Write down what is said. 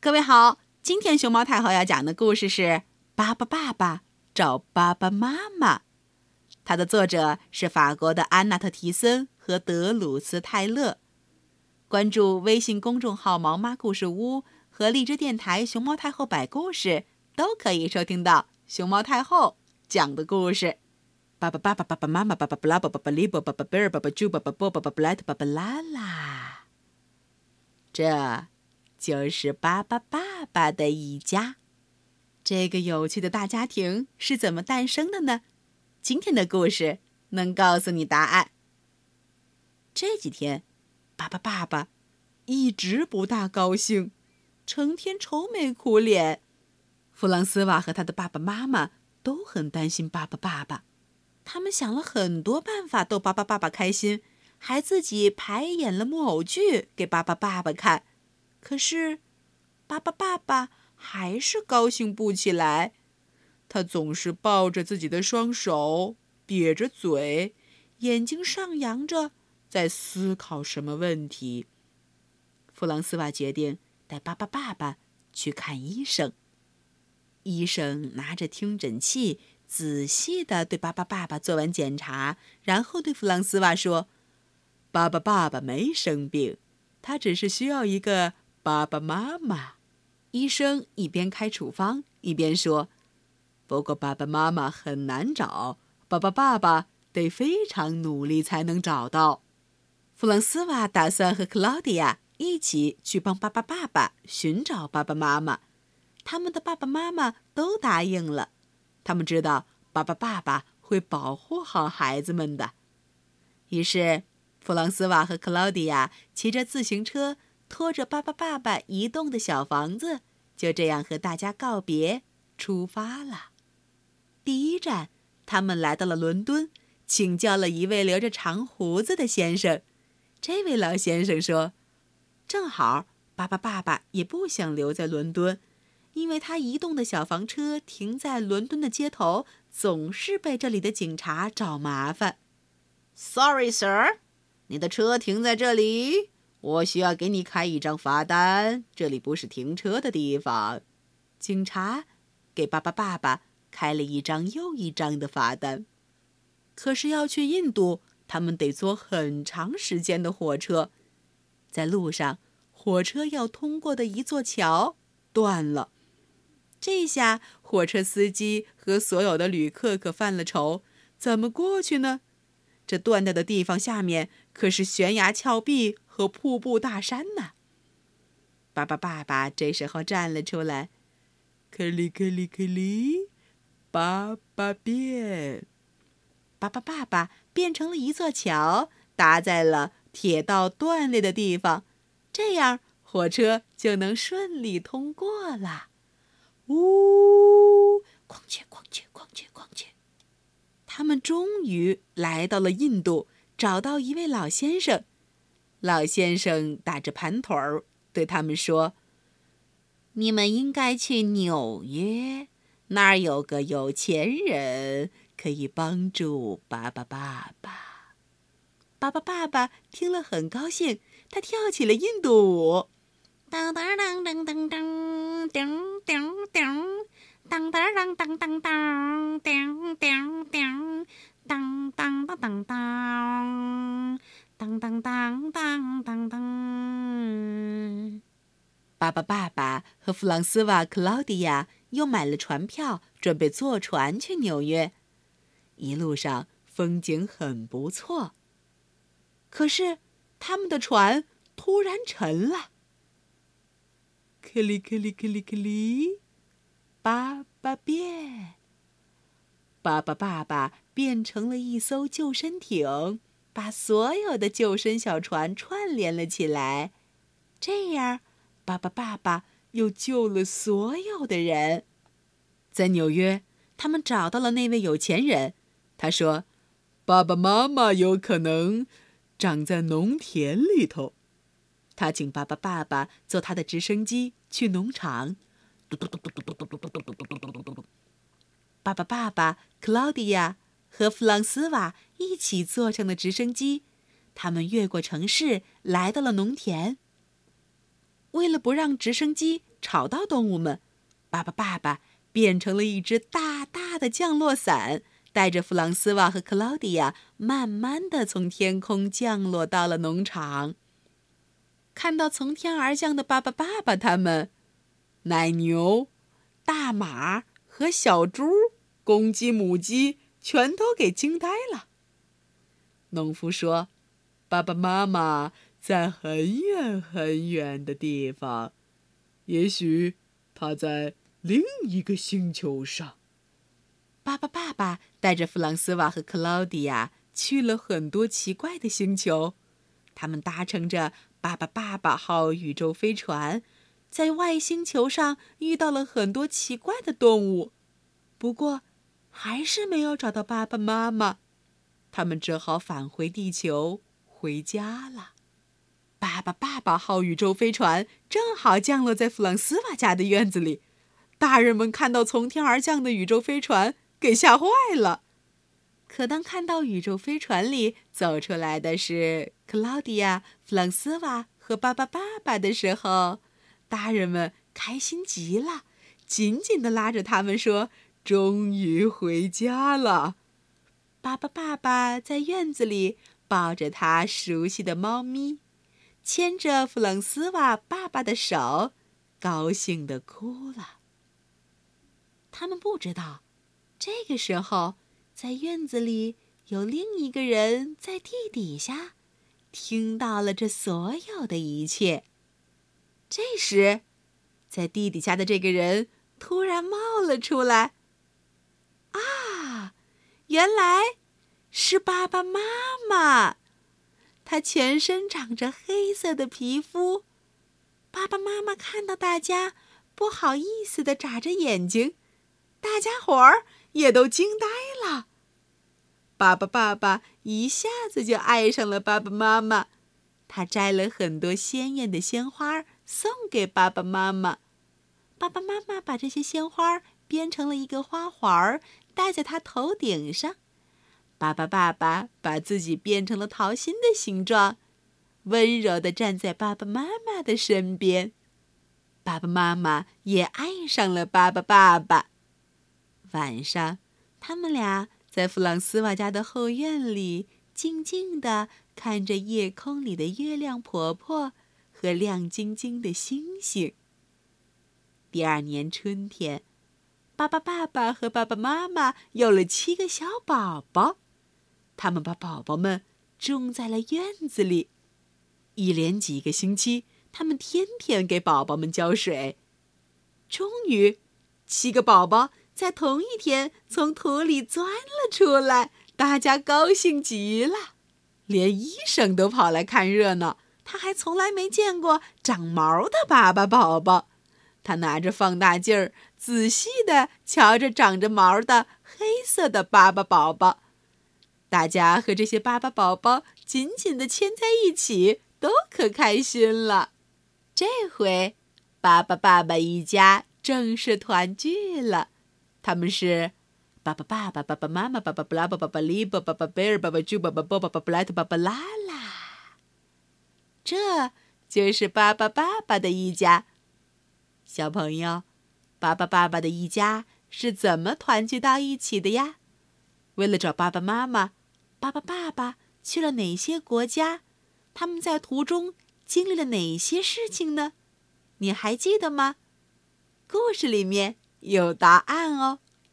各位好，今天熊猫太后要讲的故事是《巴巴爸爸找巴巴妈妈》，它的作者是法国的安娜特·提森和德鲁斯·泰勒。关注微信公众号“毛妈故事屋”和荔枝电台“熊猫太后摆故事”，都可以收听到熊猫太后讲的故事。爸爸爸爸爸爸妈妈爸爸布拉爸爸巴利巴爸爸贝尔爸爸猪爸爸波爸爸布莱特爸爸拉拉，这。就是巴巴爸爸的一家，这个有趣的大家庭是怎么诞生的呢？今天的故事能告诉你答案。这几天，巴巴爸爸一直不大高兴，成天愁眉苦脸。弗朗斯瓦和他的爸爸妈妈都很担心巴巴爸爸，他们想了很多办法逗巴巴爸爸开心，还自己排演了木偶剧给巴巴爸爸看。可是，巴巴爸爸还是高兴不起来。他总是抱着自己的双手，瘪着嘴，眼睛上扬着，在思考什么问题。弗朗斯瓦决定带巴巴爸爸去看医生。医生拿着听诊器，仔细地对巴巴爸爸做完检查，然后对弗朗斯瓦说：“巴巴爸爸没生病，他只是需要一个。”爸爸妈妈，医生一边开处方一边说：“不过爸爸妈妈很难找，爸爸爸爸得非常努力才能找到。”弗朗斯瓦打算和克劳迪亚一起去帮爸爸爸爸寻找爸爸妈妈，他们的爸爸妈妈都答应了。他们知道爸爸爸爸会保护好孩子们的。于是，弗朗斯瓦和克劳迪亚骑着自行车。拖着巴巴爸爸移动的小房子，就这样和大家告别，出发了。第一站，他们来到了伦敦，请教了一位留着长胡子的先生。这位老先生说：“正好，巴巴爸爸也不想留在伦敦，因为他移动的小房车停在伦敦的街头，总是被这里的警察找麻烦。” Sorry, sir，你的车停在这里。我需要给你开一张罚单，这里不是停车的地方。警察给巴巴爸爸开了一张又一张的罚单。可是要去印度，他们得坐很长时间的火车。在路上，火车要通过的一座桥断了。这下火车司机和所有的旅客可犯了愁：怎么过去呢？这断掉的地方下面可是悬崖峭壁。和瀑布大山呢？巴巴爸爸这时候站了出来，克里克里克里，巴巴变，巴巴爸爸变成了一座桥，搭在了铁道断裂的地方，这样火车就能顺利通过了。呜，哐切哐切哐切哐切，他们终于来到了印度，找到一位老先生。老先生打着盘腿儿，对他们说：“你们应该去纽约，那儿有个有钱人可以帮助巴巴爸爸。”巴巴爸爸听了很高兴，他跳起了印度舞，当当当当当当，叮叮叮，当当当当当当，叮叮叮，当当当当当。当当当当当当！巴巴爸爸和弗朗斯瓦·克劳迪亚又买了船票，准备坐船去纽约。一路上风景很不错，可是他们的船突然沉了。克里克里克里克里，爸爸变！巴巴爸爸变成了一艘救生艇。把所有的救生小船串联了起来，这样，巴巴爸爸又救了所有的人。在纽约，他们找到了那位有钱人。他说：“爸爸妈妈有可能长在农田里头。”他请巴巴爸爸坐他的直升机去农场。嘟嘟嘟嘟嘟嘟嘟嘟嘟嘟嘟嘟嘟嘟嘟。爸爸爸爸，克劳迪亚。和弗朗斯瓦一起坐上了直升机，他们越过城市，来到了农田。为了不让直升机吵到动物们，巴巴爸爸变成了一只大大的降落伞，带着弗朗斯瓦和克劳迪亚，慢慢的从天空降落到了农场。看到从天而降的巴巴爸爸，他们，奶牛、大马和小猪、公鸡、母鸡全都给惊呆了。农夫说：“爸爸妈妈。”在很远很远的地方，也许他在另一个星球上。巴巴爸爸带着弗朗斯瓦和克劳迪亚去了很多奇怪的星球，他们搭乘着巴巴爸爸号宇宙飞船，在外星球上遇到了很多奇怪的动物，不过还是没有找到爸爸妈妈，他们只好返回地球回家了。巴巴爸爸号宇宙飞船正好降落在弗朗斯瓦家的院子里，大人们看到从天而降的宇宙飞船，给吓坏了。可当看到宇宙飞船里走出来的是克劳迪亚、弗朗斯瓦和巴巴爸爸的时候，大人们开心极了，紧紧地拉着他们说：“终于回家了！”巴巴爸爸在院子里抱着他熟悉的猫咪。牵着弗朗斯瓦爸爸的手，高兴的哭了。他们不知道，这个时候，在院子里有另一个人在地底下，听到了这所有的一切。这时，在地底下的这个人突然冒了出来。啊，原来是爸爸妈妈。他全身长着黑色的皮肤，爸爸妈妈看到大家，不好意思的眨着眼睛，大家伙儿也都惊呆了。爸爸爸爸一下子就爱上了爸爸妈妈，他摘了很多鲜艳的鲜花送给爸爸妈妈，爸爸妈妈把这些鲜花编成了一个花环，戴在他头顶上。爸爸，爸爸把自己变成了桃心的形状，温柔地站在爸爸妈妈的身边。爸爸妈妈也爱上了爸爸，爸爸。晚上，他们俩在弗朗斯瓦家的后院里静静地看着夜空里的月亮婆婆和亮晶晶的星星。第二年春天，爸爸、爸爸和爸爸妈妈有了七个小宝宝。他们把宝宝们种在了院子里，一连几个星期，他们天天给宝宝们浇水。终于，七个宝宝在同一天从土里钻了出来，大家高兴极了，连医生都跑来看热闹。他还从来没见过长毛的巴巴宝宝，他拿着放大镜仔细地瞧着长着毛的黑色的巴巴宝宝。大家和这些巴巴宝宝紧紧的牵在一起，都可开心了。这回，巴巴爸爸一家正式团聚了。他们是巴巴爸爸、爸爸妈妈、爸爸布拉、爸爸巴利、爸爸巴贝尔、爸爸猪、爸爸波、爸爸布莱特、爸爸拉拉。这就是巴巴爸爸的一家。小朋友，巴巴爸爸的一家是怎么团聚到一起的呀？为了找爸爸妈妈。爸爸，爸爸去了哪些国家？他们在途中经历了哪些事情呢？你还记得吗？故事里面有答案哦。